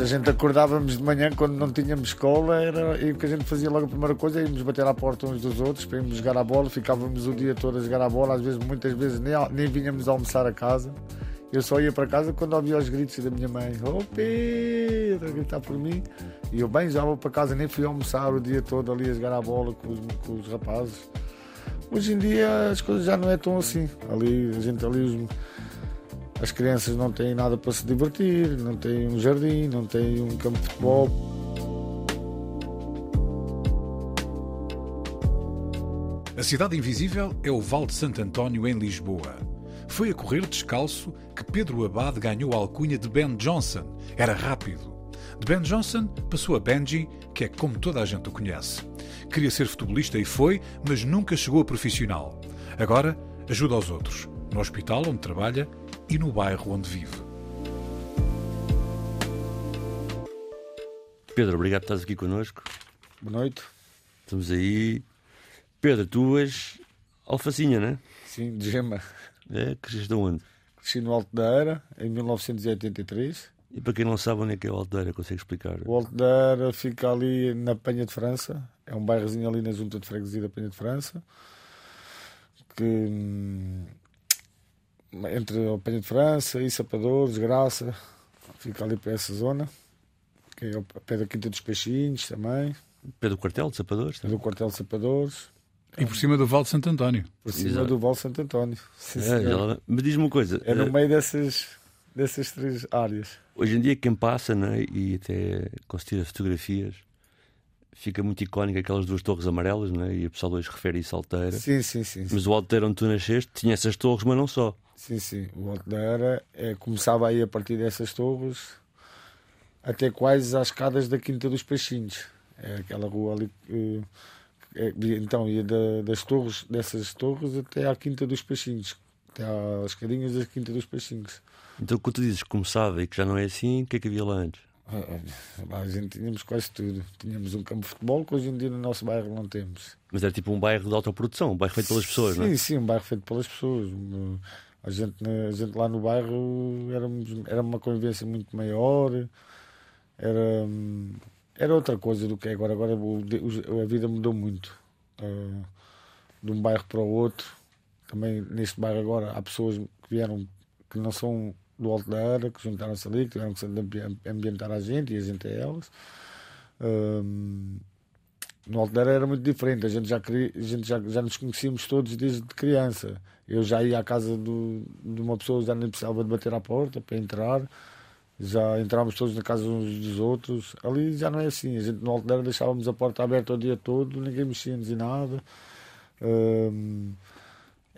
A gente acordávamos de manhã quando não tínhamos escola era, e o que a gente fazia logo a primeira coisa íamos bater à porta uns dos outros para irmos jogar a bola, ficávamos o dia todo a jogar a bola, às vezes, muitas vezes nem, nem vinhamos almoçar a casa. Eu só ia para casa quando ouvia os gritos da minha mãe, oh Pedro, a gritar por mim. E eu bem já vou para casa, nem fui almoçar o dia todo ali a jogar a bola com os, com os rapazes. Hoje em dia as coisas já não é tão assim. Ali, a gente ali, os, as crianças não têm nada para se divertir, não têm um jardim, não têm um campo de futebol. A cidade invisível é o Val de Santo António, em Lisboa. Foi a correr descalço que Pedro Abade ganhou a alcunha de Ben Johnson. Era rápido. De Ben Johnson passou a Benji, que é como toda a gente o conhece. Queria ser futebolista e foi, mas nunca chegou a profissional. Agora ajuda aos outros, no hospital onde trabalha e no bairro onde vive. Pedro, obrigado por estás aqui connosco. Boa noite. Estamos aí. Pedro, tu és alfacinha, não é? Sim, de gema. É, cresceste de onde? Cresci no Alto da Era, em 1983. E para quem não sabe onde é que é o Aldeira, consegue explicar? O Alto da Era fica ali na Penha de França. É um bairrozinho ali na junta de freguesia da Penha de França. Que hum, entre a Penha de França e Sapadores, Graça, fica ali para essa zona. Que é ao pé da Quinta dos Peixinhos também. Pé do quartel de Sapadores? Do quartel de Sapadores. E por cima do Val de Santo António. Por cima Exato. do Val Santo António. Sim, É, mas diz-me uma coisa. É no eh, meio dessas, dessas três áreas. Hoje em dia, quem passa né, e até considera fotografias, fica muito icónica aquelas duas torres amarelas, né, e o pessoal hoje refere isso à Alteira. Sim, sim, sim. sim. Mas o Alteira onde tu nasceste tinha essas torres, mas não só. Sim, sim. O Era é, começava aí a partir dessas torres até quase às escadas da Quinta dos Peixinhos. É aquela rua ali. que- é, então, ia da- das torres, dessas torres até à Quinta dos Peixinhos. Até às escadinhas da Quinta dos Peixinhos. Então, quando tu dizes que começava e que já não é assim, o que é que havia lá antes? Ah, ah, a gente tínhamos quase tudo. Tínhamos um campo de futebol que hoje em dia no nosso bairro não temos. Mas era tipo um bairro de autoprodução, um bairro feito pelas pessoas, sim, não é? Sim, um bairro feito pelas pessoas. A gente, a gente lá no bairro éramos, era uma convivência muito maior, era, era outra coisa do que é agora. Agora a vida mudou muito. Ah, de um bairro para o outro. Também neste bairro agora há pessoas que vieram que não são do Era, que juntaram-se ali, que tiveram que se ambi- ambientar a gente e a gente a elas. Hum, no Alto da Era muito diferente, a gente já, a gente já, já nos conhecíamos todos desde criança. Eu já ia à casa do, de uma pessoa, já nem precisava de bater à porta para entrar, já entrávamos todos na casa uns dos outros. Ali já não é assim, a gente no Era deixávamos a porta aberta o dia todo, ninguém mexia-nos em nada. Hum,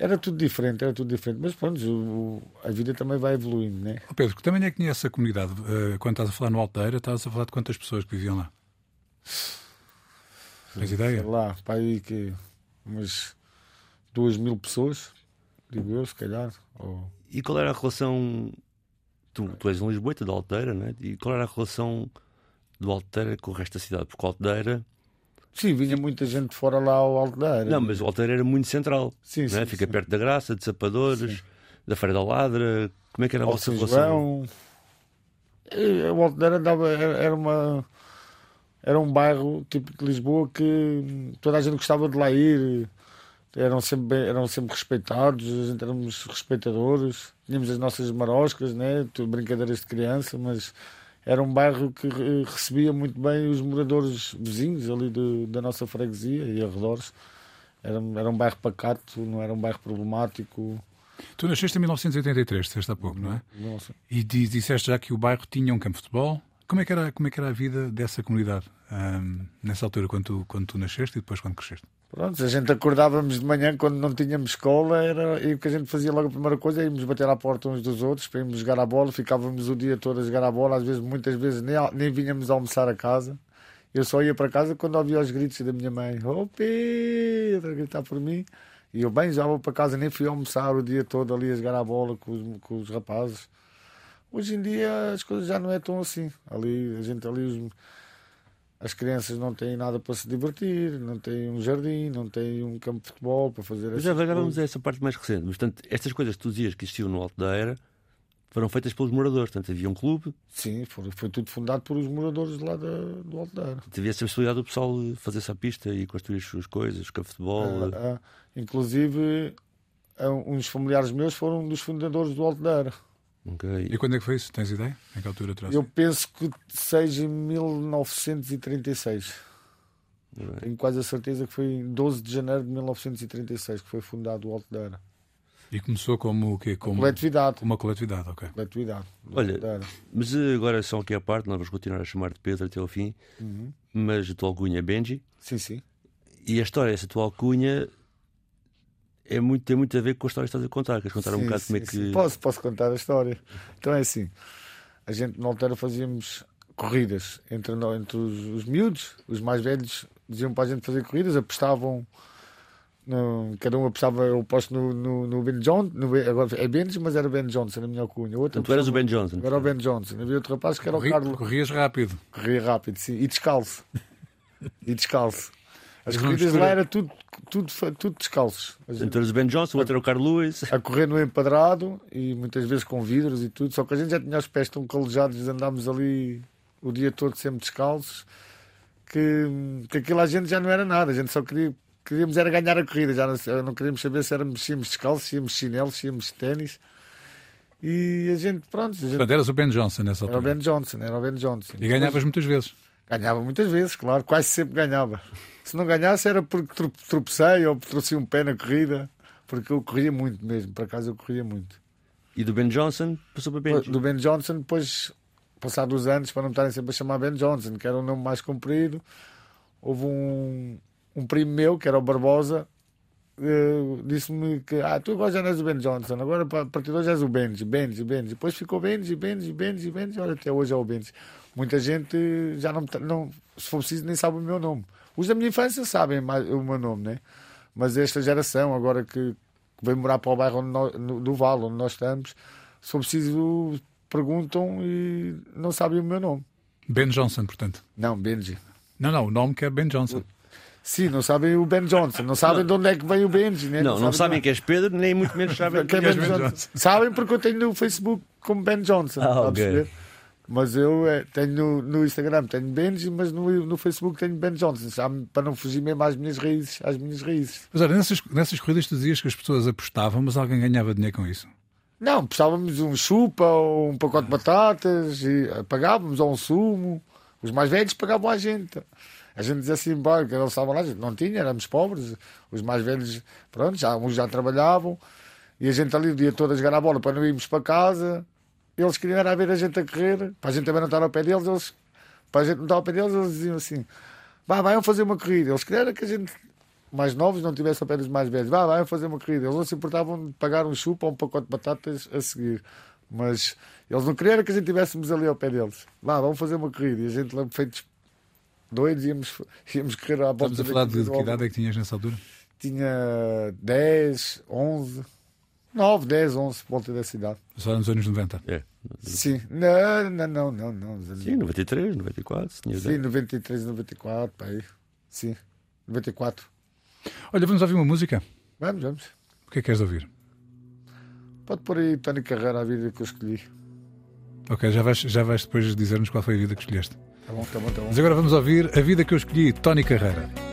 era tudo diferente, era tudo diferente, mas pronto, o- o- a vida também vai evoluindo, né? Ó Pedro, que também é que conhece a comunidade. Eh, quando estás a falar no Alteira, estás a falar de quantas pessoas que viviam lá? Tens ideia? Sei lá, para aí que umas duas mil pessoas, digo eu, se calhar. Ou... E qual era a relação. Tu, tu és um Lisboeta da Alteira, não é? E qual era a relação do Alteira com o resto da cidade? Porque o Alteira. Sim, vinha muita gente fora lá ao Era. Não, mas o Alteira era muito central. sim, é? sim, Fica sim. perto da Graça, de Sapadores, da Feira da Ladra. Como é que era a vossa relação? João. E O Alto da Era uma. Era um bairro tipo de Lisboa que toda a gente gostava de lá ir. Eram sempre, eram sempre respeitados, a gente éramos respeitadores. Tínhamos as nossas maroscas, né? brincadeiras de criança, mas era um bairro que recebia muito bem os moradores vizinhos ali de- da nossa freguesia e arredores. Era, era um bairro pacato, não era um bairro problemático. Tu nasceste em 1983, disseste há pouco, não é? Nossa. E di- disseste já que o bairro tinha um campo de futebol, Como é que era, como é que era a vida dessa comunidade um, nessa altura, quando tu, quando tu nasceste e depois quando cresceste? Pronto, a gente acordávamos de manhã quando não tínhamos escola era, e o que a gente fazia logo a primeira coisa é irmos bater à porta uns dos outros para irmos jogar a bola, ficávamos o dia todo a jogar a bola, às vezes, muitas vezes nem, nem vinhamos almoçar a casa. Eu só ia para casa quando ouvia os gritos da minha mãe, oh Pedro, a gritar por mim. E eu bem já vou para casa, nem fui almoçar o dia todo ali a jogar a bola com os, com os rapazes. Hoje em dia as coisas já não é tão assim. Ali, a gente ali os, as crianças não têm nada para se divertir, não têm um jardim, não têm um campo de futebol para fazer Mas agora vamos a essa parte mais recente. Portanto, estas coisas que tu dizias que existiam no Alto da Era foram feitas pelos moradores. Portanto, havia um clube. Sim, foi, foi tudo fundado por os moradores lá da, do Alto da Era. Havia essa possibilidade do pessoal fazer essa pista e construir as suas coisas, campo de futebol. Ah, ah, inclusive, ah, uns familiares meus foram um dos fundadores do Alto da Era. Okay. E quando é que foi isso? Tens ideia? Em que altura trouxe? Eu penso que seja em 1936. Right. Tenho quase a certeza que foi em 12 de janeiro de 1936 que foi fundado o Alto da Era. E começou como o quê? Como coletividade. Uma coletividade, ok. Coletividade. Olha, mas agora só aqui à parte, nós vamos continuar a chamar de Pedro até ao fim, uhum. mas a tua alcunha é Benji. Sim, sim. E a história dessa tua alcunha é muito, tem muito a ver com a história que estás a contar. Queres contar sim, um bocado sim, como é que. Sim. Posso, posso contar a história. Então é assim: a gente na altura fazíamos corridas entre, entre os, os miúdos, os mais velhos diziam para a gente fazer corridas, apostavam. No, cada um apostava, eu posto no, no, no Ben Johnson, no, agora é Ben, mas era Ben Johnson, a minha cunha. Outro tu eras o Ben Johnson. Era o Ben Johnson. Havia outro rapaz que era Corri, o Carlos. Corrias rápido. Corria rápido, sim. E descalço. e descalço. As corridas lá era tudo, tudo, tudo descalços. Então o Ben Johnson, o outro era o Carlos Lewis. A correr no empadrado e muitas vezes com vidros e tudo. Só que a gente já tinha os pés tão calejados andámos ali o dia todo sempre descalços que, que aquilo a gente já não era nada. A gente só queria, queríamos era ganhar a corrida. Já não, não queríamos saber se éramos, se íamos descalços, se íamos chinelos, se íamos ténis. E a gente, pronto. A gente... Portanto, eras o Ben Johnson nessa altura. Era o Ben Johnson, era o Ben Johnson. E ganhavas muitas vezes. Ganhava muitas vezes, claro, quase sempre ganhava. Se não ganhasse era porque tropecei ou trouxe um pé na corrida, porque eu corria muito mesmo, por acaso eu corria muito. E do Ben Johnson passou para Benji? Do Ben Johnson, depois, passados os anos, para não estarem sempre a chamar Ben Johnson, que era um nome mais comprido, houve um, um primo meu, que era o Barbosa, uh, disse-me que ah, tu agora já não és o Ben Johnson, agora a partir de hoje és o Benji, Benji, Benji. Depois ficou Benji, Benji, Benji, Benji, olha, até hoje é o Benji. Muita gente já não, não se for preciso, nem sabe o meu nome. Os da minha infância sabem mais, o meu nome, né? Mas esta geração, agora que, que vem morar para o bairro nós, no, do Vale, onde nós estamos, se for preciso, perguntam e não sabem o meu nome. Ben Johnson, portanto. Não, Benji. Não, não, o nome que é Ben Johnson. Sim, não sabem o Ben Johnson, não sabem de onde é que vem o Benji. Né? Não, não, não sabem que és Pedro, nem muito menos sabem que, é Ben, ben Johnson. Johnson. Sabem porque eu tenho no Facebook como Ben Johnson. Ah, okay. Mas eu é, tenho no, no, Instagram tenho Benji, mas no, no Facebook tenho Ben Johnson, sabe? para não fugir mesmo às minhas raízes. Às minhas raízes. Mas olha, nessas, nessas corridas tu dizias que as pessoas apostavam, mas alguém ganhava dinheiro com isso? Não, apostávamos um chupa ou um pacote de batatas, e pagávamos ou um sumo. Os mais velhos pagavam a gente. A gente dizia assim, pá, que eles estavam lá, não tinha, éramos pobres. Os mais velhos, pronto, já, uns já trabalhavam. E a gente ali o dia todo a jogar a bola para não irmos para casa. Eles queriam era ver a gente a correr, para a gente também não estar ao pé deles, eles, para a gente não estar ao pé deles, eles diziam assim: vá, vai, vamos fazer uma corrida. Eles queriam que a gente, mais novos, não tivesse ao pé dos mais velhos, vá, vai, vamos fazer uma corrida. Eles não se importavam de pagar um chupa ou um pacote de batatas a seguir. Mas eles não queriam que a gente estivéssemos ali ao pé deles. Vá, vamos fazer uma corrida. E a gente, feitos doidos, íamos, íamos correr à volta. Estamos a falar de, de que idade é que tinhas nessa altura? Tinha 10, 11. 9, 10, 11, volta da cidade. Só nos anos 90? É. Sim. Não, não, não, não. não. Sim, 93, 94. Tinha Sim, 93, 94, pá, aí. Sim, 94. Olha, vamos ouvir uma música? Vamos, vamos. O que é que queres ouvir? Pode pôr aí Tony Carreira, a vida que eu escolhi. Ok, já vais, já vais depois dizer-nos qual foi a vida que escolheste. Tá bom, tá bom, tá bom. Mas agora vamos ouvir a vida que eu escolhi, Tony Carreira.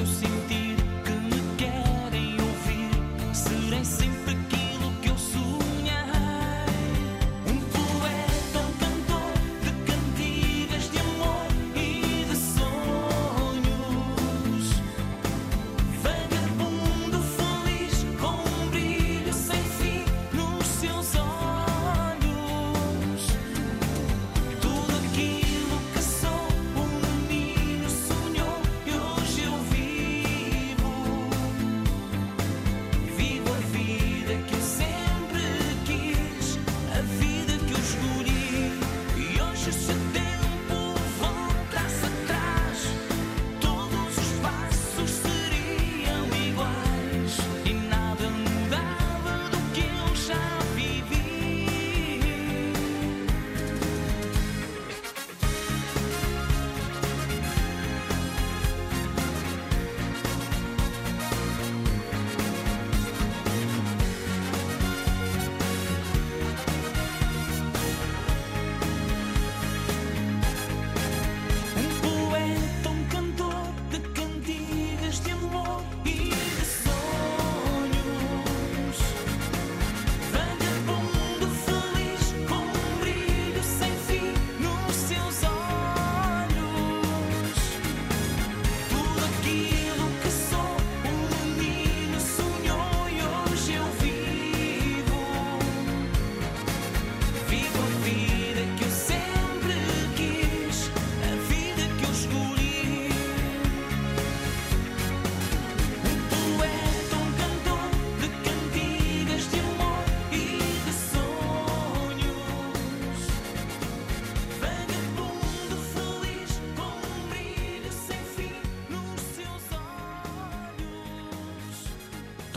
que o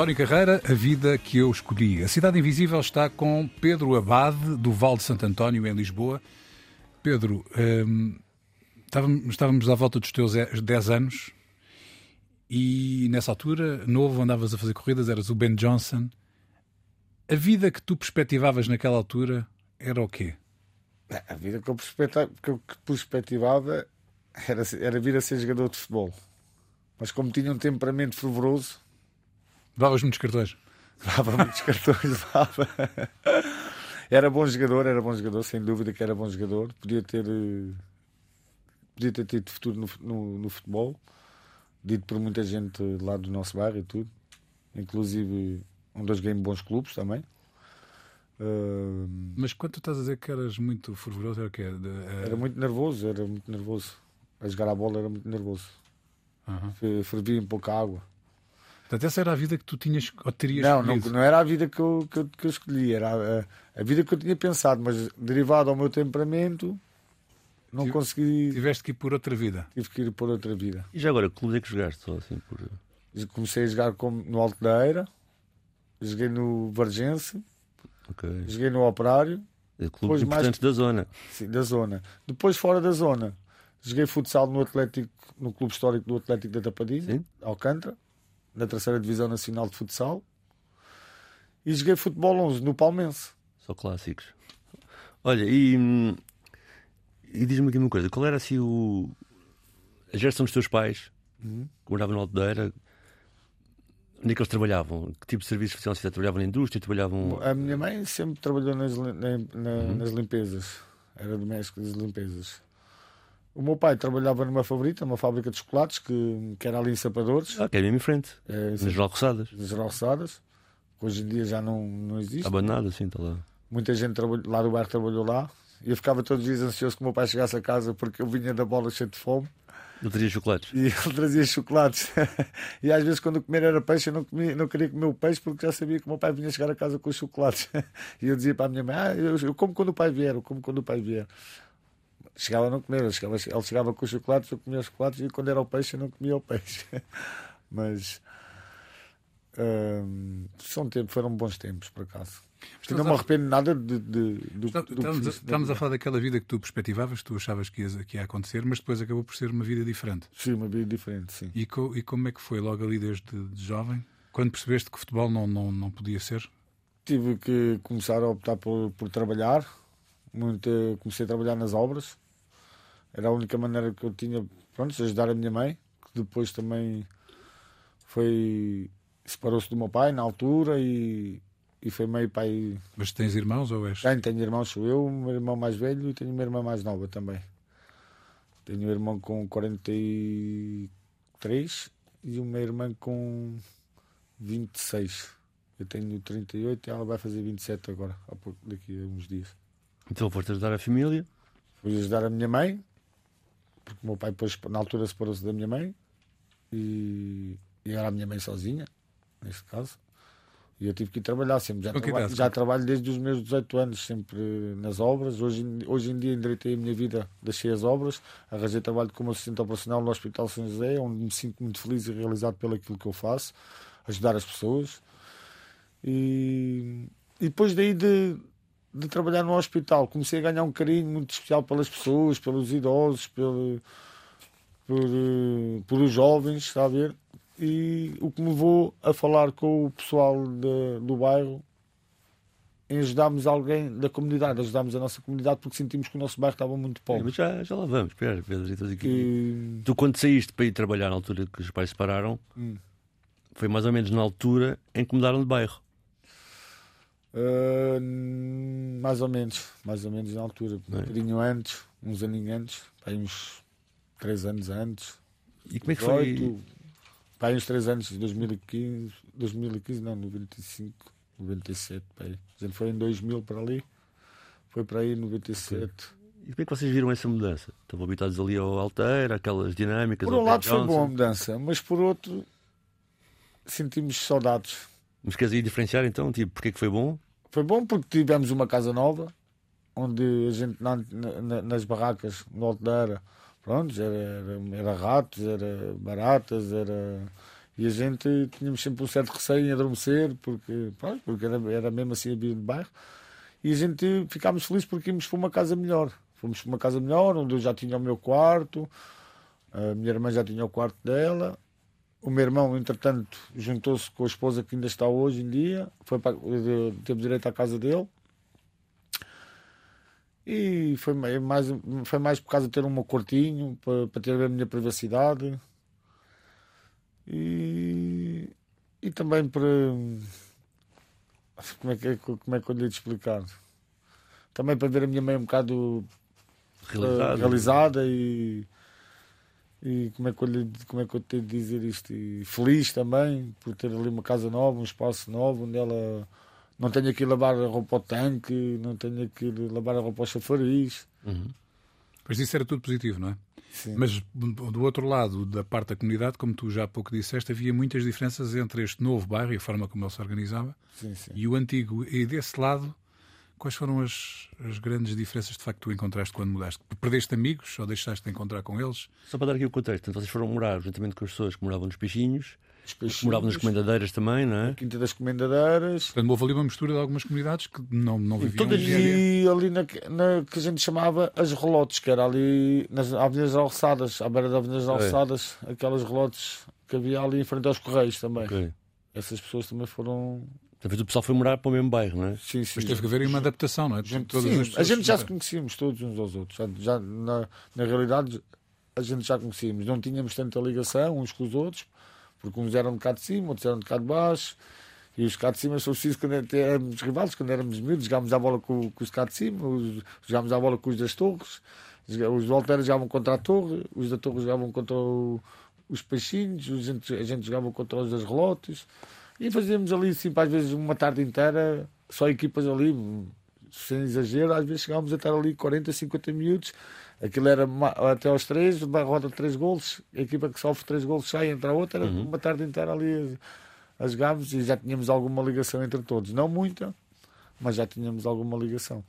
António Carreira, A Vida que Eu Escolhi. A Cidade Invisível está com Pedro Abade, do Val de Santo António, em Lisboa. Pedro, hum, estávamos, estávamos à volta dos teus 10 anos e nessa altura, novo, andavas a fazer corridas, eras o Ben Johnson. A vida que tu perspectivavas naquela altura era o quê? A vida que eu, perspectivava era, era vir a ser jogador de futebol. Mas como tinha um temperamento fervoroso, Levavas muitos cartões? Levava muitos cartões, levava. Era bom jogador, era bom jogador, sem dúvida que era bom jogador. Podia ter, eh, podia ter tido futuro no, no, no futebol, dito por muita gente lá do nosso bairro e tudo. Inclusive, um dos game bons clubes também. Uh... Mas quando tu estás a dizer que eras muito fervoroso, era o quê? De, uh... Era muito nervoso, era muito nervoso. A jogar a bola era muito nervoso. Uhum. Fervia um pouco a água. Portanto, essa era a vida que tu tinhas ou terias não, não, não, era a vida que eu, que eu, que eu escolhi, era a, a, vida que eu tinha pensado, mas derivado ao meu temperamento, não Tive, consegui. Tiveste que ir por outra vida. Tive que ir por outra vida. E já agora, que clube é que jogaste? Só assim, por... Comecei a jogar como no Alto da Eira, joguei no Vargense, okay. joguei no Operário. É clube importante mais... da zona. Sim, da zona. Depois, fora da zona, joguei futsal no Atlético, no Clube Histórico do Atlético da Tapadinha, Alcântara na terceira divisão nacional de futsal e joguei futebol 11 no Palmense. Só clássicos. Olha, e, e diz-me aqui uma coisa: qual era assim o, a geração dos teus pais uhum. que moravam no Aldeira? Onde é que eles trabalhavam? Que tipo de serviços faziam? Se trabalhavam na indústria? Trabalhavam... A minha mãe sempre trabalhou nas, na, na, uhum. nas limpezas, era doméstica das limpezas. O meu pai trabalhava numa favorita, uma fábrica de chocolates, que, que era ali em Sapadores. Ah, que é mesmo em frente. É, nas Geral Roçadas. Nas Geral Roçadas. Hoje em dia já não, não existe. Abandonado, sim, está lá. Muita gente lá do bairro trabalhou lá. E eu ficava todos os dias ansioso que o meu pai chegasse a casa porque eu vinha da bola cheio de fome. Ele trazia chocolates. E ele trazia chocolates. e às vezes, quando comer era peixe, eu não, comia, não queria comer o peixe porque já sabia que o meu pai vinha chegar a casa com os chocolates. e eu dizia para a minha mãe: Ah, eu, eu como quando o pai vier, eu como quando o pai vier. Chegava a não comer, ele chegava, ele chegava com os chocolates, eu comia os chocolates e quando era o peixe, eu não comia o peixe. Mas. hum, são tempos, foram bons tempos, por acaso. E não me arrependo nada de, de, do, Estamos, do que fiz. estamos a falar daquela vida que tu perspectivavas, tu achavas que ia, que ia acontecer, mas depois acabou por ser uma vida diferente. Sim, uma vida diferente, sim. E, co- e como é que foi logo ali desde de jovem? Quando percebeste que o futebol não, não, não podia ser? tive que começar a optar por, por trabalhar. Muito, comecei a trabalhar nas obras. Era a única maneira que eu tinha pronto, de ajudar a minha mãe, que depois também foi. separou-se do meu pai na altura e, e foi meio pai. Mas tens irmãos ou és? Tenho, tenho irmãos, sou eu, um irmão mais velho e tenho uma irmã mais nova também. Tenho um irmão com 43 e uma irmã com 26. Eu tenho 38 e ela vai fazer 27 agora, há pouco, daqui a uns dias. Então foste ajudar a família. Fui ajudar a minha mãe, porque o meu pai depois, na altura, separou-se da minha mãe e, e era a minha mãe sozinha, neste caso. E eu tive que ir trabalhar sempre. Já, Com que traba- idade? já trabalho desde os meus 18 anos, sempre nas obras. Hoje, em- hoje em dia endireitei a minha vida, deixei as obras, arranjei trabalho como assistente operacional no Hospital São José, onde me sinto muito feliz e realizado pelo aquilo que eu faço, ajudar as pessoas. E, e depois daí de, de trabalhar no hospital, comecei a ganhar um carinho muito especial pelas pessoas, pelos idosos, pelo, por, eh, por os jovens, está a ver? E o que me levou a falar com o pessoal de- do bairro em ajudarmos alguém da comunidade, ajudarmos a nossa comunidade porque sentimos que o nosso bairro estava muito É, pobre. mas já, já lá vamos. Espera, Pedro, estás aqui. Que, Tu, quando saíste para ir trabalhar na altura que os pais se separaram, Hum. foi mais ou menos na altura em que mudaram de bairro. Eh, mais ou menos, mais ou menos na altura, um É. bocadinho antes, uns aninhos antes, aí uns três anos antes. E como é que foi? 18, pá, aí uns 3 anos, 2015, 2015 não, 95, 97, pá, aí. a gente foi em 2000 para ali, foi para aí em 97. E como é que vocês viram essa mudança? Estavam habitados ali ao Alteira, aquelas dinâmicas. Por um lado foi Johnson. boa a mudança, mas por outro sentimos saudades. Mas queres aí diferenciar então? Tipo, porque que foi bom? Foi bom porque tivemos uma casa nova, onde a gente na- na- nas barracas, no Aldeira, pronto, era, era, era ratos, era baratas, era. E a gente tínhamos sempre um certo receio em adormecer, porque, pronto, porque era, era mesmo assim a vida de bairro. E a gente ficámos felizes porque íamos para uma casa melhor. Fomos para uma casa melhor, onde eu já tinha o meu quarto, a minha irmã já tinha o quarto dela. O meu irmão, entretanto, juntou-se com a esposa que ainda está hoje em dia, foi para, teve direito à casa dele. E foi mai- mais, foi mais por causa de ter um meu quartinho, para, para ter a minha privacidade. E, e também para. Como é, que, como é que eu lhe explicar? Também para ver a minha mãe um bocado eh, realizada e, e como é que eu lhe, como é que eu tenho de dizer isto e feliz também por ter ali uma casa nova um espaço novo onde ela não tenha que lavar a roupa ao tanque não tenha que lavar a roupa ao chafariz Uhum. Pois isso era tudo positivo, não é? Sim. Mas do outro lado, da parte da comunidade, como tu já há pouco disseste, havia muitas diferenças entre este novo bairro e a forma como ele se organizava sim, sim. e o antigo. E desse lado, quais foram as, as grandes diferenças de facto que tu encontraste quando mudaste? Perdeste amigos ou deixaste de encontrar com eles? Só para dar aqui o contexto, então, vocês foram morar juntamente com as pessoas que moravam nos peixinhos, peixinhos, moravam nas comendadeiras também, não é? Quinta das Comendadeiras Portanto, houve ali uma mistura de algumas comunidades que não, não viviam todas e ali na, na que a gente chamava as relotes, que era ali nas Avenidas Alçadas, à beira das Avenidas Alçadas, aquelas relotes que havia ali em frente aos Correios também. Ok. Essas pessoas também foram. Talvez o pessoal foi morar para o mesmo bairro, não é? Sim, sim. Mas teve que haver aí uma adaptação, não é? Gente, Todas sim, as a gente já se conhecíamos todos uns aos outros. Já, já na, na realidade, a gente já conhecíamos. Não tínhamos tanta ligação uns com os outros, porque uns eram de cá de cima, outros eram de cá de baixo. E os cá de cima, se fosse preciso, quando éramos rivais, quando éramos miúdos, jogávamos a bola com, com os cá de cima, os, jogávamos a bola com os das torres. Os Volteiros jogavam contra a torre, os da torre jogavam contra o- os peixinhos, a gente, a gente jogava contra os das relotes. E fazíamos ali, assim, às vezes, uma tarde inteira, só equipas ali, sem exagero, às vezes chegávamos a estar ali 40, 50 minutos. Aquilo era até aos três, roda de três golos, a equipa que sofre três golos sai, entra a outra, era uhum. uma tarde inteira ali as, as gaves e já tínhamos alguma ligação entre todos. Não muita, mas já tínhamos alguma ligação.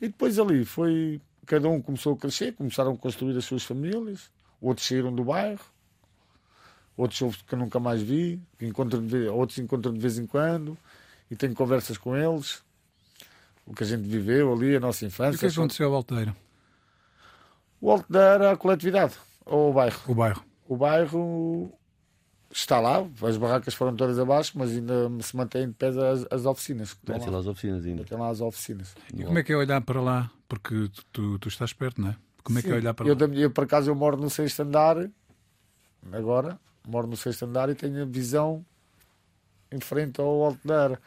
E depois ali foi. Cada um começou a crescer, começaram a construir as suas famílias, outros saíram do bairro, outros que nunca mais vi, encontro de, outros encontro de vez em quando e tenho conversas com eles. O que a gente viveu ali, a nossa infância. E o que aconteceu ao Alteira? O Alteira, a coletividade, ou o bairro? O bairro. O bairro está lá, as barracas foram todas abaixo, mas ainda se mantêm de pé as, as oficinas. Tem lá. as oficinas ainda. Tem lá as oficinas. E como é que é olhar para lá? Porque tu, tu, tu estás perto, não é? Como é Sim, que é olhar para eu, lá? Eu, por acaso, eu moro no sexto andar, agora, moro no sexto andar e tenho a visão em frente ao alto da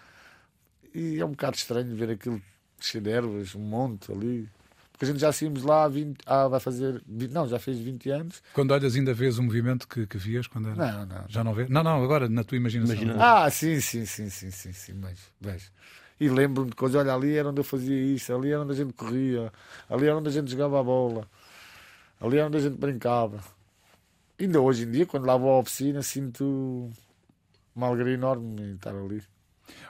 E é um bocado estranho ver aquilo cheio de ervas, um monte ali. Porque a gente já saímos lá há 20, ah, vai fazer. 20, não, já fez 20 anos. Quando olhas, ainda vês o movimento que, que vias quando era? Não, não. Já não vês? Não, não, agora na tua imaginação. Imagina. Ah, sim, sim, sim, sim, sim, sim, mas vejo. E lembro-me de coisas, olha, ali era onde eu fazia isso, ali era onde a gente corria, ali era onde a gente jogava a bola, ali era onde a gente brincava. Ainda hoje em dia, quando lá vou à oficina, sinto uma alegria enorme em estar ali.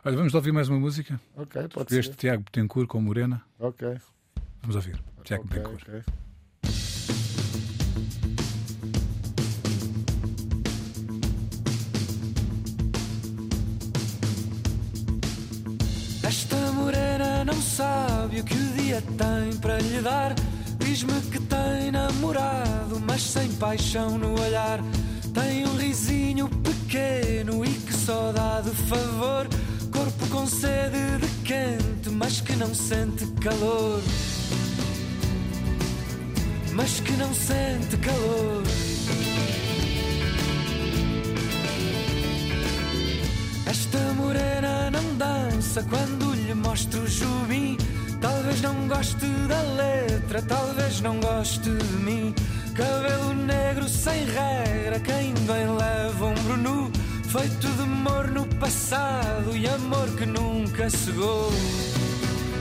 Olha, vamos ouvir mais uma música? Ok, pode ser. Este Tiago Betancourt com Morena. Ok. Vamos ouvir. Tiago okay, Betancourt. Okay. Esta morena não sabe o que o dia tem para lhe dar. Diz-me que tem namorado, mas sem paixão no olhar. Tem um risinho pequeno e que só dá de favor. Corpo com sede de quente, mas que não sente calor. Mas que não sente calor. Esta morena não dança quando lhe mostro o jubim. Talvez não goste da letra, talvez não goste de mim. Cabelo negro sem regra, quem bem leva um brunu Feito de amor no passado e amor que nunca cegou.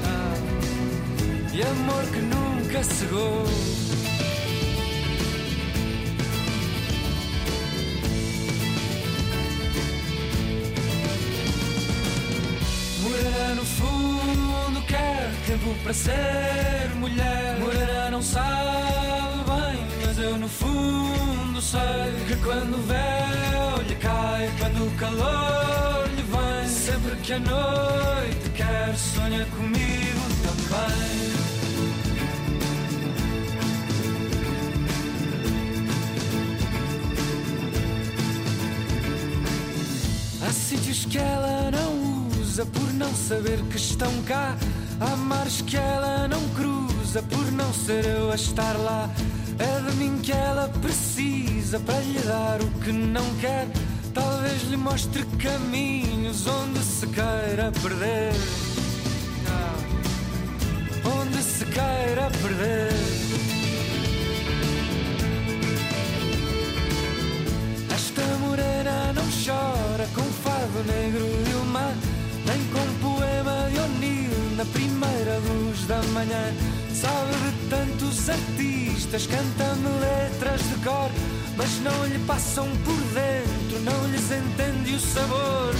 Ah, E amor que nunca cegou tempo para ser mulher Morena não sabe bem eu no fundo sei que quando o véu lhe cai, quando o calor lhe vem, sempre que a noite quer, sonha comigo também. Há sítios que ela não usa por não saber que estão cá. Há mares que ela não cruza por não ser eu a estar lá. É de mim que ela precisa para lhe dar o que não quer. Talvez lhe mostre caminhos onde se queira perder. Onde se queira perder. Esta morena não chora com fado negro na primeira luz da manhã. Sabe de tantos artistas, canta-me letras de cor, mas não lhe passam por dentro, não lhes entende o sabor.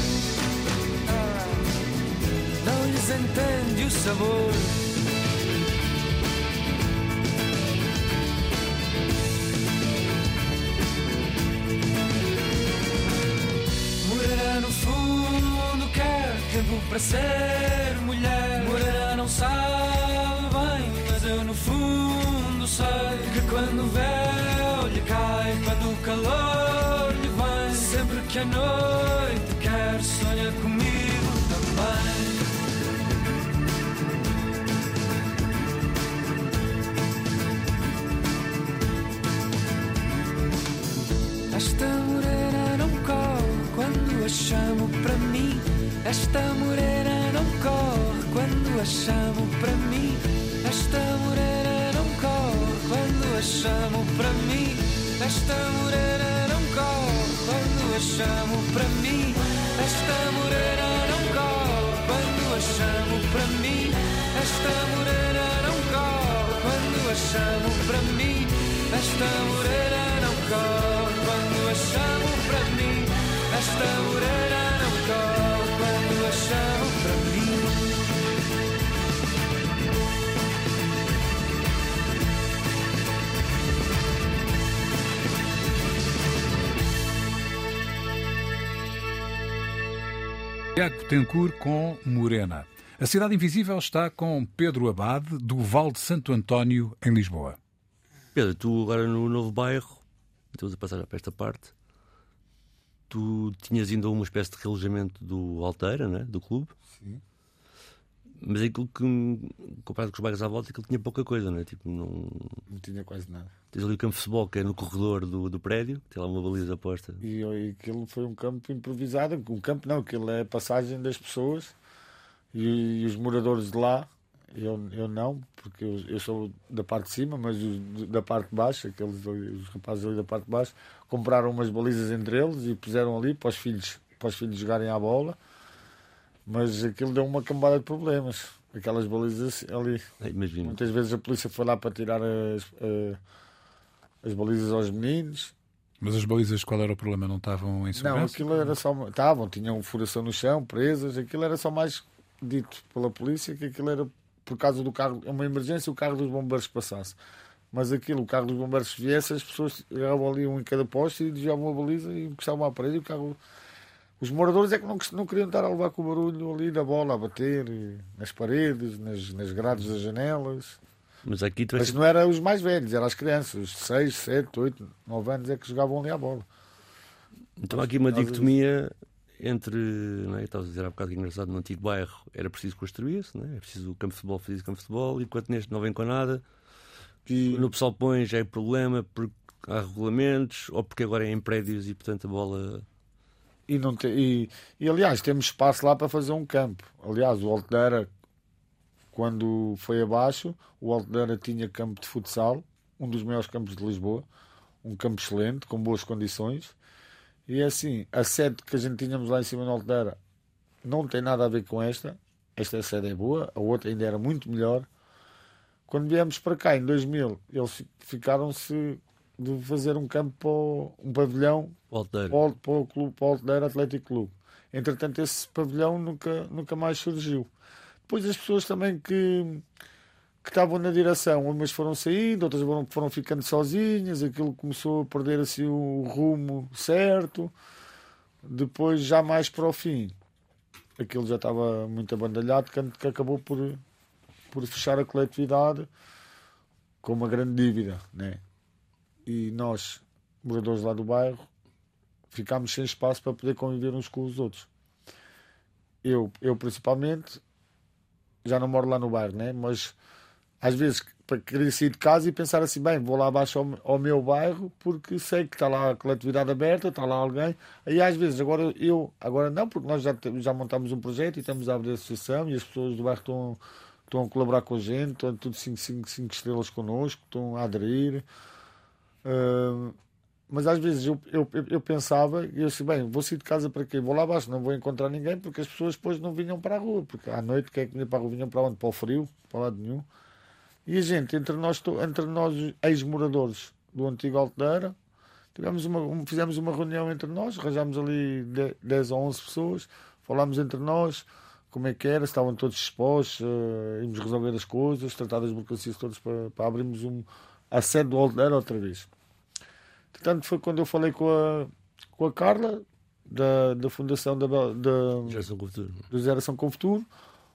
Não lhes entende o sabor. Morena no fundo quer tempo para ser mulher. Morena não sabe eu no fundo sei que quando o véu lhe cai, quando o calor lhe vem, sempre que a noite quer, sonha comigo também. Esta morena não corre quando a chamo para mim. Esta morena não corre quando a chamo para mim. Esta morena não corre quando a chamo para mim. Esta morena não corre quando a chamo para mim. Esta morena não corre quando a chamo para mim. Esta morena não corre quando a chamo para mim. Esta morena não corre quando a chamo para mim. Esta morena não corre quando a chamo para mim. Tiago Tencourt com Morena. A Cidade Invisível está com Pedro Abade, do Val de Santo António, em Lisboa. Pedro, tu agora no novo bairro, estamos a passar para esta parte, tu tinhas ainda uma espécie de relojamento do Alteira, né? do clube. Sim. Mas aquilo que, comparado com os bairros à volta, aquilo tinha pouca coisa, não é? Tipo, não... Não tinha quase nada. Tens ali o campo de futebol que é no corredor do, do prédio, tem lá uma baliza posta. E, e aquilo foi um campo improvisado. Um campo não, aquilo é a passagem das pessoas e, e os moradores de lá. Eu, eu não, porque eu, eu sou da parte de cima, mas os da parte de baixo, aqueles os rapazes ali da parte de baixo, compraram umas balizas entre eles e puseram ali para os filhos, para os filhos jogarem à bola. Mas aquilo deu uma cambada de problemas. Aquelas balizas ali. É, Imagina. Muitas vezes a polícia foi lá para tirar as, eh, as balizas aos meninos. Mas as balizas, qual era o problema? Não estavam em Não, segurança? aquilo era só. Estavam, tinham furação no chão, presas. Aquilo era só mais dito pela polícia que aquilo era por causa do carro, é uma emergência, o carro dos bombeiros passasse. Mas aquilo, o carro dos bombeiros viesse, as pessoas agarravam ali um em cada poste e desviavam a baliza e encostavam à parede e o carro. Os moradores é que não, não queriam estar a levar com o barulho ali da bola a bater nas paredes, nas, nas grades das janelas. Mas aqui Mas não eram os mais velhos, eram as crianças, os 6, 7, 8, 9 anos é que jogavam ali à bola. Então há aqui uma dicotomia entre, não é? Estavas a dizer há bocado que engraçado, no antigo bairro era preciso construir-se, é? É preciso o campo de futebol, fazer campo de futebol, enquanto neste não vem com nada. E, No pessoal põe já é problema porque há regulamentos ou porque agora é em prédios e portanto a bola. E, não te, e, e aliás, temos espaço lá para fazer um campo. Aliás, o Altera, quando foi abaixo, o Altera tinha campo de futsal, um dos maiores campos de Lisboa, um campo excelente, com boas condições. E é assim, a sede que a gente tínhamos lá em cima no Altera não tem nada a ver com esta. Esta sede é boa, a outra ainda era muito melhor. Quando viemos para cá, em 2000, eles fi- ficaram-se de fazer um campo, um pavilhão para o, para o clube, para o Atlético Clube. Entretanto, esse pavilhão nunca, nunca mais surgiu. Depois as pessoas também que, que estavam na direção, umas foram saindo, outras foram, foram ficando sozinhas, aquilo começou a perder assim o rumo certo. Depois, já mais para o fim, aquilo já estava muito abandalhado, que, que acabou por, por fechar a coletividade com uma grande dívida. Né? E nós, moradores lá do bairro, ficámos sem espaço para poder conviver uns com os outros. Eu, eu principalmente, já não moro lá no bairro, né? mas às vezes para querer sair de casa e pensar assim, bem, vou lá abaixo ao, ao meu bairro porque sei que está lá a coletividade aberta, está lá alguém. Aí às vezes, agora eu, agora não, porque nós já, já montamos um projeto e estamos a abrir a associação e as pessoas do bairro estão, estão a colaborar com a gente, estão tudo 5 cinco, cinco estrelas connosco, estão a aderir. Mas às vezes eu, eu, eu- pensava, e eu disse, bem, vou sair de casa para quê? Vou lá abaixo, não vou encontrar ninguém, porque as pessoas depois não vinham para a rua, porque à noite quem é que vinha para a rua? Vinham para onde? Para o frio, para lado nenhum. E a gente, entre nós, entre nós ex-moradores do antigo Alteira, tivemos uma, um- fizemos uma reunião entre nós, arranjámos ali de- 10 ou 11 pessoas, falámos entre nós como é que era, estavam todos expostos, eh, íamos resolver as coisas, tratar das burocracias todas para, para abrirmos um, a sede do Alteira outra vez. Portanto, foi quando eu falei com a, com a Carla, da, da Fundação da, da, geração com futuro. do Geração com Futuro,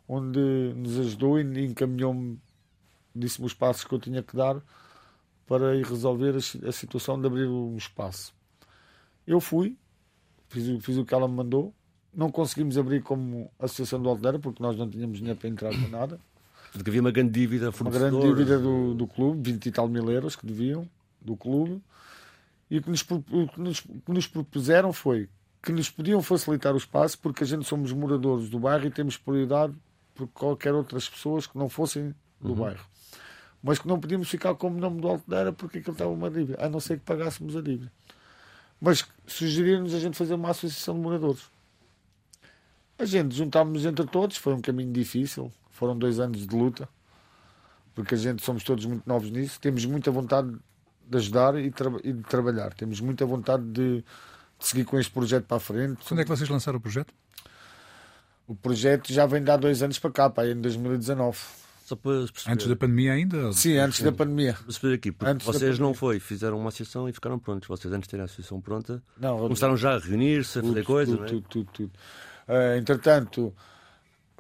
onde nos ajudou e encaminhou-me, disse-me os passos que eu tinha que dar para ir resolver a, a situação de abrir um espaço. Eu fui, fiz, o- fiz o que ela me mandou, não conseguimos abrir como Associação do Aldeira, porque nós não tínhamos dinheiro para entrar com nada. Porque havia uma grande dívida Uma grande dívida do, do clube, 20 e tal mil euros que deviam, do clube. E o que nos, o que nos, que nos propuseram foi que nos podiam facilitar o espaço, porque a gente somos moradores do bairro e temos prioridade por qualquer outras pessoas que não fossem do bairro. Mas que não podíamos ficar como nome do Alteira porque aquilo estava uma dívida, a não ser que pagássemos a dívida. Mas sugeriram-nos a gente fazer uma associação de moradores. A gente juntámos entre todos, foi um caminho difícil, foram dois anos de luta, porque a gente somos todos muito novos nisso, temos muita vontade de ajudar e, tra e de trabalhar, temos muita vontade de, de, seguir com este projeto para a frente. Quando é que vocês lançaram o projeto? O projeto já vem de há dois anos para cá, para aí em 2019. Só para perceber. Antes da pandemia ainda? Sim, antes da pandemia. Perceber aqui, porque Antes vocês não foi, fizeram uma associação e ficaram prontos. Vocês antes de terem a associação pronta, Não, começaram já a reunir-se, a fazer coisas, tudo, é? tudo, tudo, tudo. Eh, entretanto,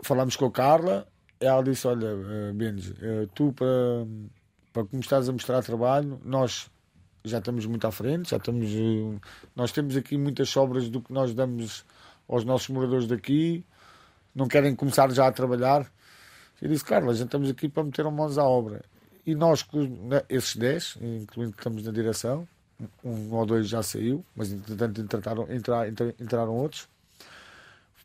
falámos com a Carla, ela disse: Olha, uh, Benji, eh, tu para, para estás a mostrar trabalho, nós já estamos muito à frente, já estamos. eh, nós temos aqui muitas sobras do que nós damos aos nossos moradores daqui, não querem começar já a trabalhar. Eu disse, Carla, já estamos aqui para meter mãos à obra. E nós, os- né, esses 10, incluindo que estamos na direção, um ou dois já saiu, mas entretanto entraram, entra- entra- entraram outros.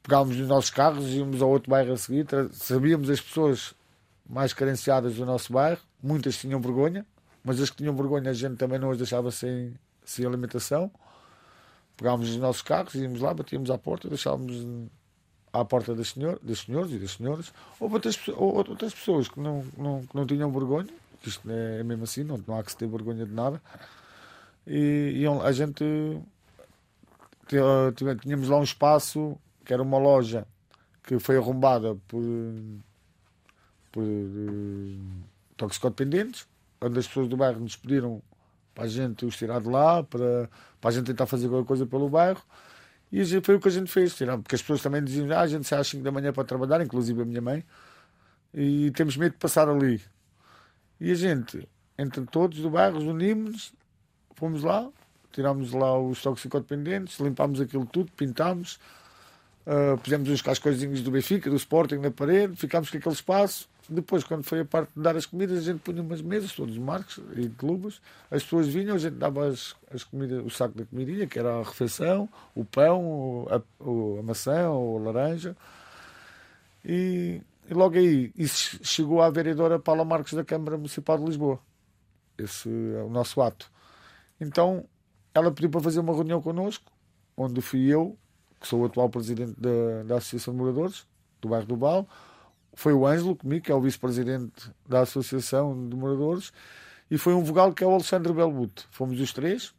Pegámos nos nossos carros, íamos ao outro bairro a seguir, sabíamos as pessoas mais carenciadas do nosso bairro, muitas tinham vergonha, mas as que tinham vergonha a gente também não as deixava sem, sem alimentação. Pegámos os nossos carros, íamos lá, batíamos à porta, deixávamos à porta das, senhor, das senhoras e das senhoras. Houve outras, ou- outras pessoas que não, não, que não tinham vergonha, isto é mesmo assim, não, não há que se ter vergonha de nada. E, iam- a gente tínhamos lá um espaço que era uma loja que foi arrombada por, por eh, toxicodependentes, onde as pessoas do bairro nos pediram para a gente os tirar de lá, para, para a gente tentar fazer qualquer coisa pelo bairro. E foi o que a gente fez, tirar, porque as pessoas também diziam, ah, a gente sai às 5 da manhã para trabalhar, inclusive a minha mãe, e temos medo de passar ali. E a gente, entre todos do bairro, unimos, fomos lá, tirámos lá os toxicodependentes, limpámos aquilo tudo, pintámos, ah, pusemos uns cascoizinhos do Benfica, do Sporting na parede, ficámos com aquele espaço. Depois, quando foi a parte de dar as comidas, a gente punha umas mesas, todos os marcos e clubes. As pessoas vinham, a gente dava as, as comidas, o saco da comidinha, que era a refeição, o pão, a, a maçã ou a laranja. E, e logo aí, isso chegou à vereadora Paula Marques da Câmara Municipal de Lisboa. Esse é o nosso ato. Então, ela pediu para fazer uma reunião connosco, onde fui eu, que sou o atual presidente da, da Associação de Moradores, do bairro do Bal. Foi o Ângelo comigo, que é o vice-presidente da Associação de Moradores. E foi um vogal que é o Alexandre Belbuto. Fomos os três.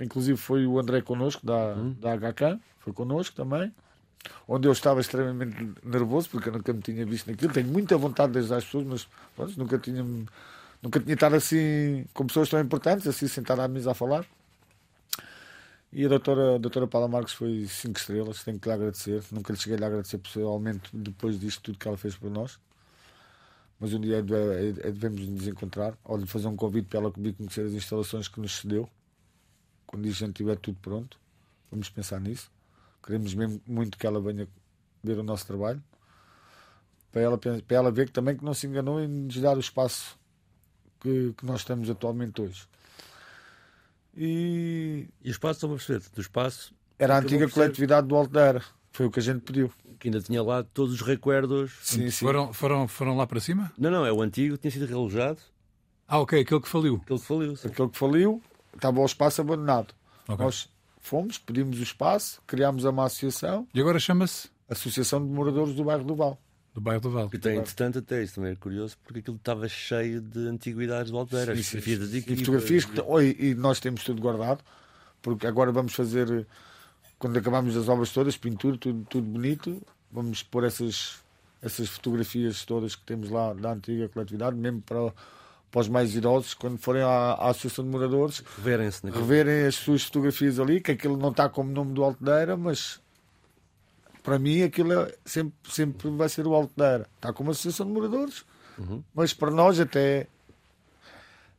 Inclusive foi o André connosco, da, da HK. Foi connosco também. Onde eu estava extremamente nervoso, porque eu nunca me tinha visto naquilo. Tenho muita vontade de ajudar as pessoas, mas pronto, nunca tinha, nunca tinha estado assim com pessoas tão importantes, assim sentado à mesa a falar. E a doutora, a doutora Paula Marques foi cinco estrelas, tenho que lhe agradecer. Nunca lhe cheguei a lhe agradecer pessoalmente depois disto tudo que ela fez por nós. Mas um dia é- é- é- devemos nos encontrar, ou lhe fazer um convite para ela comigo conhecer as instalações que nos cedeu. Quando a gente tiver tudo pronto, vamos pensar nisso. Queremos mesmo muito que ela venha ver o nosso trabalho. Para ela, para ela ver que também que não se enganou em nos dar o espaço que, que nós estamos atualmente hoje. E E o espaço, estão a perceber, do espaço era a antiga coletividade do Alto da Era. Foi o que a gente pediu. que ainda tinha lá todos os recuerdos. Sim, sim. Foram, foram, foram lá para cima? Não, não, é o antigo, tinha sido relojado, Ah, ok, aquele que faliu. aquele que faliu. sim. Aquele que faliu, estava o espaço abandonado. Ok. Nós fomos, pedimos o espaço, criámos uma associação, E agora chama-se Associação de Moradores do Bairro do Val. Do bairro do Val. Que tem, entretanto, até isso também é curioso, porque aquilo estava cheio de antiguidades do Aldeira, Sim, sim, fotografias das E fotografias que, oi, e nós temos tudo guardado, porque agora vamos fazer, quando acabarmos as obras todas, pintura, tudo, tudo bonito, vamos pôr essas, essas fotografias todas que temos lá da antiga coletividade, mesmo para, para os mais idosos, quando forem à, à Associação de Moradores, Reverem-se naquilo. reverem as suas fotografias ali, que aquilo não está como nome do Era, mas para mim aquilo é- sempre, sempre vai ser o Alto da Era. Está como Associação de Moradores, mas para nós até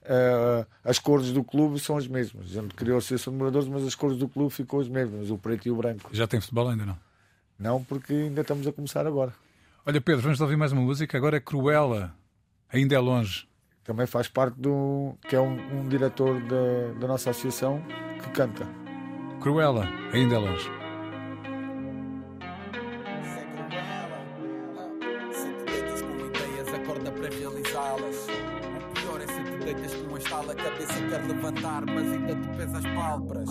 eh, as cores do clube são as mesmas. A gente criou a Associação de Moradores, mas as cores do clube ficam as mesmas, o preto e o branco. Já tem futebol ainda não? Não, porque ainda estamos a começar agora. Olha, Pedro, vamos ouvir mais uma música. Agora é Cruella. Ainda é longe. Também faz parte do. que é um, um diretor da, da nossa associação que canta. Cruella. Ainda é longe. Para realizá-las. O pior é se te deitas com um estalo, a cabeça quer levantar, mas ainda te pesa as pálpebras.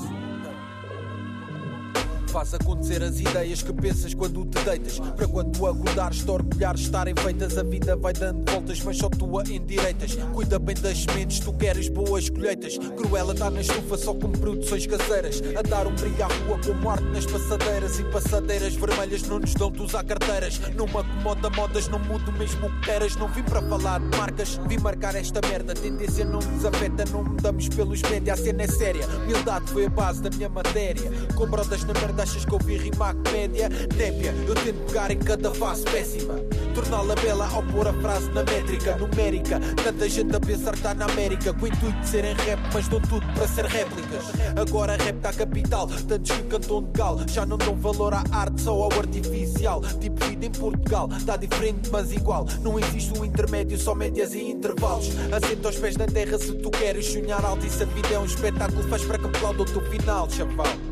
Faz acontecer as ideias que pensas quando te deitas. Para quando acordares, te orgulhares estarem feitas. A vida vai dando voltas, mas só tua endireitas. Cuida bem das sementes, tu queres boas colheitas. Cruela está na estufa só com produções caseiras. A dar um brilho à rua como arte nas passadeiras. E passadeiras vermelhas não nos dão-te usar carteiras. Numa comoda modas, não mudo mesmo o que queiras. Não vim para falar de marcas, vim marcar esta merda. Tendência não nos afeta, não mudamos pelos média. A cena é séria, humildade foi a base da minha matéria. Com brodas na merda, achas que ouvi rimar comédia? Népia, eu tento pegar em cada fase péssima. Torná-la bela ao pôr a frase na métrica numérica. Tanta gente a pensar que está na América. Com o intuito de serem rap, mas dão tudo para ser réplicas. Agora rap está capital, tantos que cantam de gal. Já não dão valor à arte, só ao artificial. Tipo vida em Portugal, está diferente, mas igual. Não existe um intermédio, só médias e intervalos. Assenta aos pés na terra se tu queres sonhar alto. E se a vida é um espetáculo, faz para que aplauda o teu final, chaval.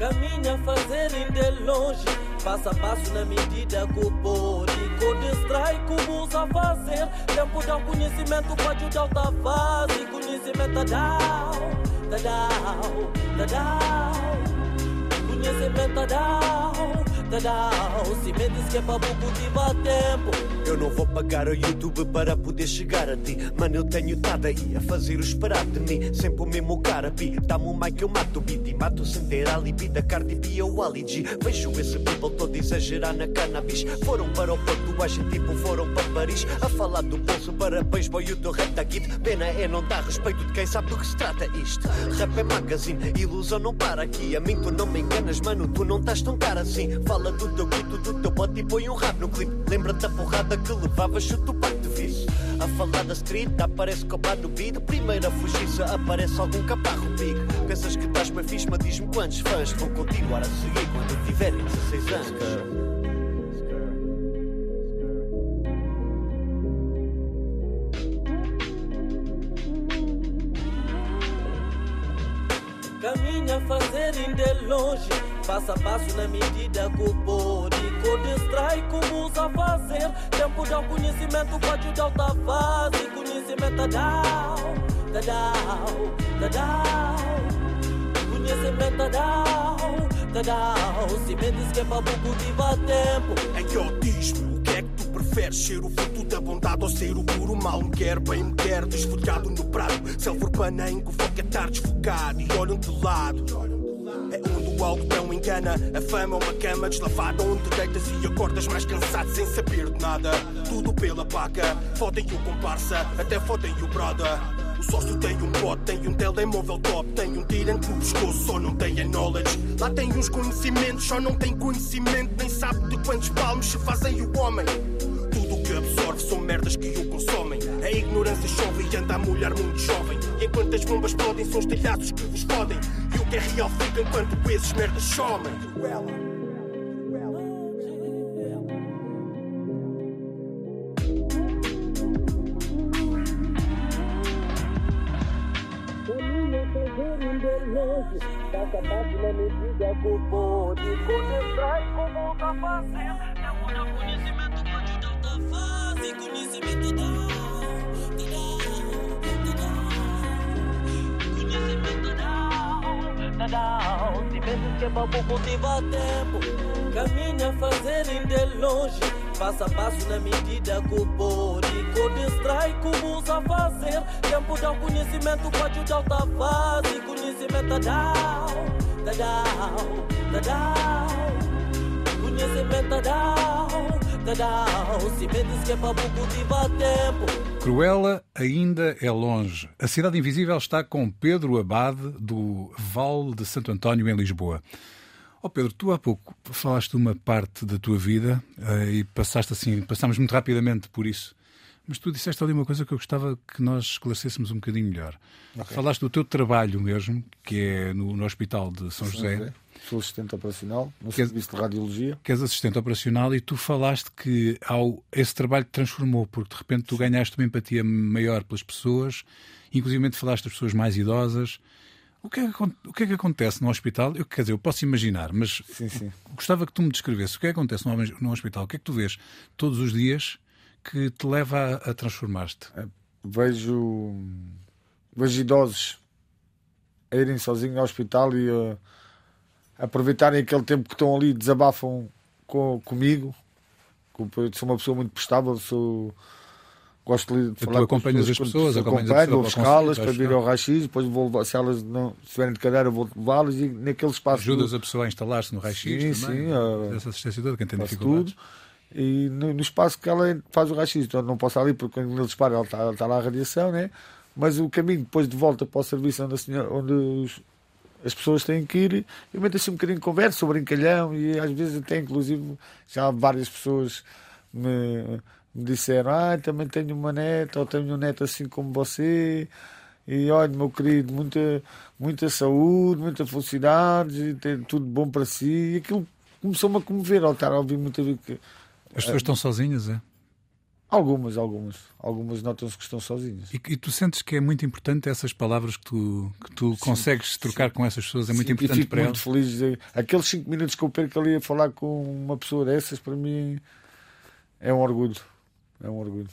Caminha fazendo de longe, passo a passo na medida que o. Com distrai como usa fazer, tempo um conhecimento pode de alta fase. Conhecimento a dar, da dar, da dar. Conhecimento a dar, Se me diz que é para cultivar tempo. Eu não vou pagar ao YouTube para poder chegar a ti. Mano, eu tenho estado aí a fazer o esperar de mim. Sempre o mesmo cara, pi. Dá-me um mic, eu mato o beat. E mato sem ter alibi da Cardi B ou Ali G. Vejo esse people todo exagerar na cannabis. Foram para o Porto, a gente tipo foram para Paris. A falar do bolso, parabéns, boy, o teu rap guito. Pena é não dar respeito de quem sabe do que se trata isto. Rap é magazine, ilusão não para aqui. A mim tu não me enganas, mano, tu não estás tão cara assim. Fala do teu grito, do teu bote e põe um rap no clipe. Lembra-te da porrada que levava chuto o de vice. A falar da street, aparece copa no beat. Primeira fugiça, aparece algum caparro big. Pensas que estás bem fixe, mas diz-me quantos fãs vão continuar a seguir quando tiverem 16 anos. Caminha fazendo de longe, passo a passo na medida que o. Com distrai como usa fazer, tempo de conhecimento pode de alta fase. Conhecimento da dar, da dar. Conhecimento dar, da dar. Se me diz que é para cultivar tempo. É que o tu preferes ser o fruto da bondade ou ser o puro mal? Me quer, bem me quer, desfolhado no prato. Se ele for panenco, o foco é estar desfocado e olham de lado. É onde algo não engana. A fama é uma cama deslavada onde deitas e acordas mais cansado sem saber de nada. Tudo pela paca. Fodem o comparsa, até fodem o brother. O sócio tem um pote, tem um telemóvel top, tem um tirante no pescoço, só não tem a knowledge. Lá tem uns conhecimentos, só não tem conhecimento, nem sabe de quantos palmos se fazem o homem. Tudo o que absorve são merdas que o consomem. A ignorância chove e anda a mulher muito jovem. E enquanto as bombas explodem, são os telhados que vos fodem. E o que é real fica enquanto esses merdas somem. Passa a passo na medida que o pode. Com distrai como usa fazer, da Se vezes que é para cultivar tempo Caminha fazendo de longe. Passo a passo na medida que o Com distrai como usa fazer Tempo um conhecimento pode de alta fase Conhecimento da da da da Conhecimento da diz que é para cultivar tempo Cruela ainda é longe. A Cidade Invisível está com Pedro Abade, do Val de Santo António, em Lisboa. Ó oh Pedro, tu há pouco falaste de uma parte da tua vida uh, e passaste assim, passámos muito rapidamente por isso. Mas tu disseste ali uma coisa que eu gostava que nós esclarecêssemos um bocadinho melhor. Okay. Falaste do teu trabalho mesmo, que é no, no Hospital de São, São José. José. Sou assistente operacional no que serviço de radiologia. Que és assistente operacional e tu falaste que ao, esse trabalho te transformou, porque de repente tu ganhaste uma empatia maior pelas pessoas, inclusive falaste das pessoas mais idosas. O que, é que, o que é que acontece no hospital? Eu, quer dizer, eu posso imaginar, mas sim, sim. gostava que tu me descrevesse o que é que acontece no, no hospital. O que é que tu vês todos os dias que te leva a, a transformar-te? Vejo, vejo idosos a irem sozinhos ao hospital e a aproveitarem aquele tempo que estão ali, desabafam com, comigo. Sou uma pessoa muito prestável, sou gosto de Tu falar acompanhas com as pessoas, quando acompanhas a acompanho, vou pessoa para buscá-las para consultas, vir ao raio-x, depois vou se elas não estiverem de cadeira, vou levá-las e naquele espaço Ajudas do- a pessoa a instalar-se no raio-x Sim, também. sim, ah, Essa assistência toda, quem tem dificuldades. tudo. E no, no espaço que ela faz o raio-x, então não posso ali porque quando ele dispara, ela está, ela está lá a radiação, né? Mas o caminho depois de volta para o serviço onde, senhora, onde os- as pessoas têm que ir, meto assim um bocadinho de conversa sobre brincalhão e às vezes até inclusive já várias pessoas me, me disseram, ah, também tenho uma neta, ou tenho um neto assim como você. E olha, meu querido, muita, muita saúde, muita felicidade, e tudo bom para si. E aquilo começou-me a comover ao estar a ouvir muita. As pessoas estão sozinhas, é? Algumas, algumas. Algumas notam-se que estão sozinhas. E, e tu sentes que é muito importante essas palavras que tu, que tu consegues trocar com essas pessoas, é muito Sim, importante para muito elas. feliz. de- Aqueles 5 minutos que eu perco ali a falar com uma pessoa dessas, para mim é um orgulho. É um orgulho.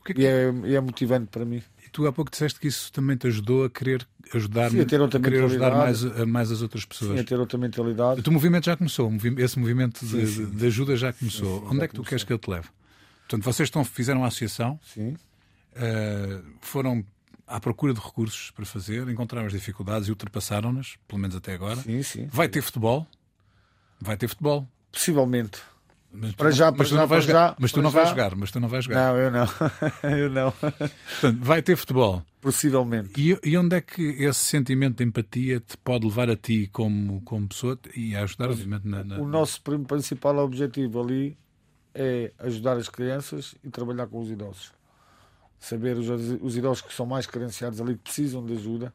O que é que- E é, e é motivante para mim. E tu há pouco disseste que isso também te ajudou a querer ajudar, Sim, a ter outra querer ajudar mais, mais as outras Sim, pessoas. a ter outra mentalidade. O teu movimento já começou, esse movimento de, Sim, sim. de ajuda já começou. sim, Onde já é que tu começou. queres que eu te leve? Portanto, vocês estão, fizeram a associação, Sim. eh, foram à procura de recursos para fazer, encontraram as dificuldades e ultrapassaram-nas, pelo menos até agora. Sim, sim. Vai ter futebol? Vai ter futebol. Possivelmente. Mas tu Para não- já, para já, vais para jogar. já, Mas tu não vais jogar, mas tu não vais jogar. Não, eu não. eu não. Portanto, vai ter futebol. Possivelmente. E, e onde é que esse sentimento de empatia te pode levar a ti como, como pessoa e a ajudar, obviamente, na, na- O nosso principal objetivo ali é ajudar as crianças e trabalhar com os idosos. Saber os, os idosos que são mais carenciados ali, que precisam de ajuda,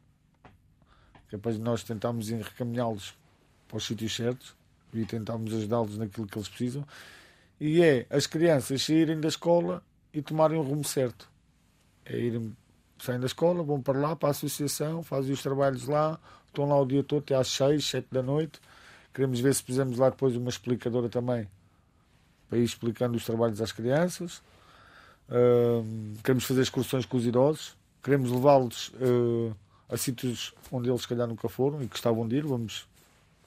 que é nós tentarmos recaminhá-los para os sítios certos e tentarmos ajudá-los naquilo que eles precisam. E é as crianças saírem da escola e tomarem o rumo certo. É irem, saem da escola, vão para lá, para a associação, fazem os trabalhos lá, estão lá o dia todo, até às 6, 7 da noite. Queremos ver se fizemos lá depois uma explicadora também para ir explicando os trabalhos às crianças. Ahm, queremos fazer excursões com os idosos. Queremos levá-los ah, a sítios onde eles, se calhar, nunca foram e gostavam de ir. Vamos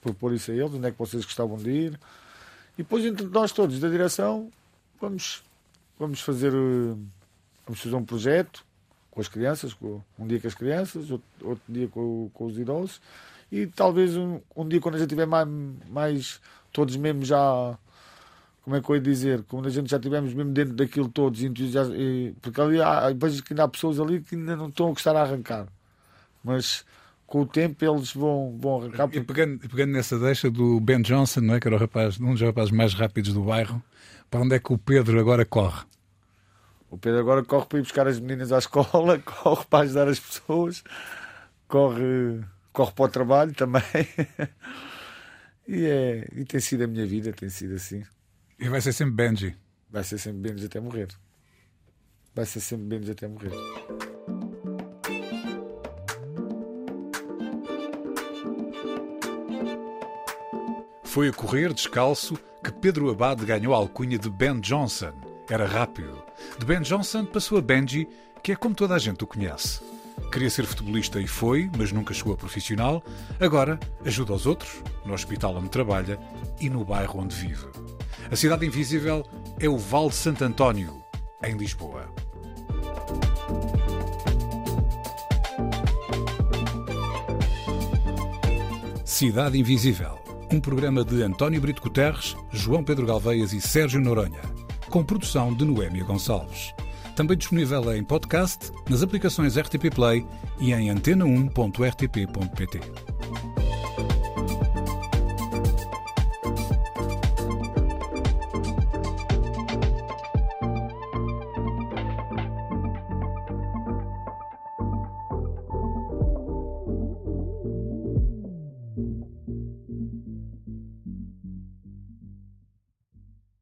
propor isso a eles, onde é que vocês gostavam de ir. E depois, entre nós todos da direção, vamos, vamos, fazer, ah, vamos fazer um projeto com as crianças, com, um dia com as crianças, outro, outro dia com, com os idosos. E talvez um, um dia, quando a gente tiver mais, mais todos mesmo já como é que eu ia dizer, quando a gente já estivermos mesmo dentro daquilo todos, e- porque ali há, vejo que ainda há pessoas ali que ainda não estão a gostar a arrancar, mas com o tempo eles vão, vão arrancar. E Porque, pegando, e pegando nessa deixa do Ben Johnson, não é? que era o rapaz, um dos rapazes mais rápidos do bairro, para onde é que o Pedro agora corre? o Pedro agora corre para ir buscar as meninas à escola, corre para ajudar as pessoas, corre, corre para o trabalho também. e, é, e tem sido a minha vida, tem sido assim. E vai ser sempre Benji. Vai ser sempre menos até morrer. Vai ser sempre menos até morrer. Foi a correr descalço que Pedro Abade ganhou a alcunha de Ben Johnson. Era rápido. De Ben Johnson passou a Benji, que é como toda a gente o conhece. Queria ser futebolista e foi, mas nunca chegou a profissional. Agora ajuda os outros, no hospital onde trabalha e no bairro onde vive. A cidade invisível é o Val de Santo António, em Lisboa. Cidade Invisível, um programa de António Brito Guterres, João Pedro Galveias e Sérgio Noronha, com produção de Noémia Gonçalves. Também disponível em podcast, nas aplicações RTP Play e em antena1.rtp.pt.